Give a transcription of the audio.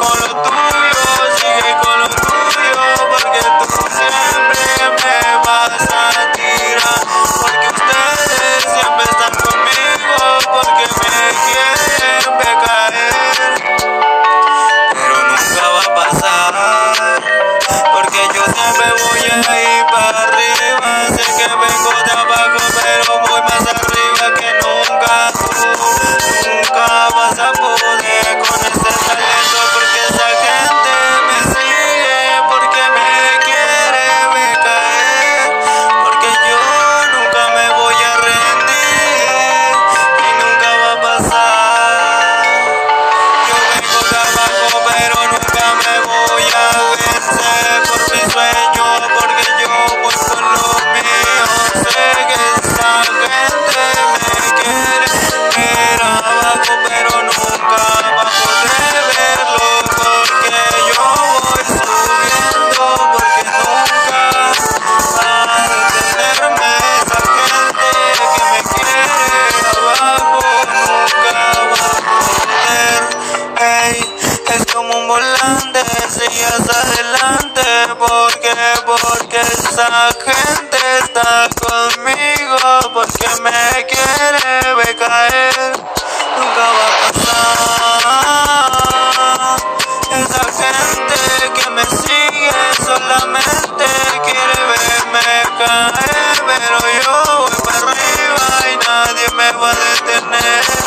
con lo tuyo. grande, sigas adelante, porque, porque esa gente está conmigo, porque me quiere ver caer, nunca va a pasar. Esa gente que me sigue solamente quiere verme caer, pero yo voy para arriba y nadie me va a detener.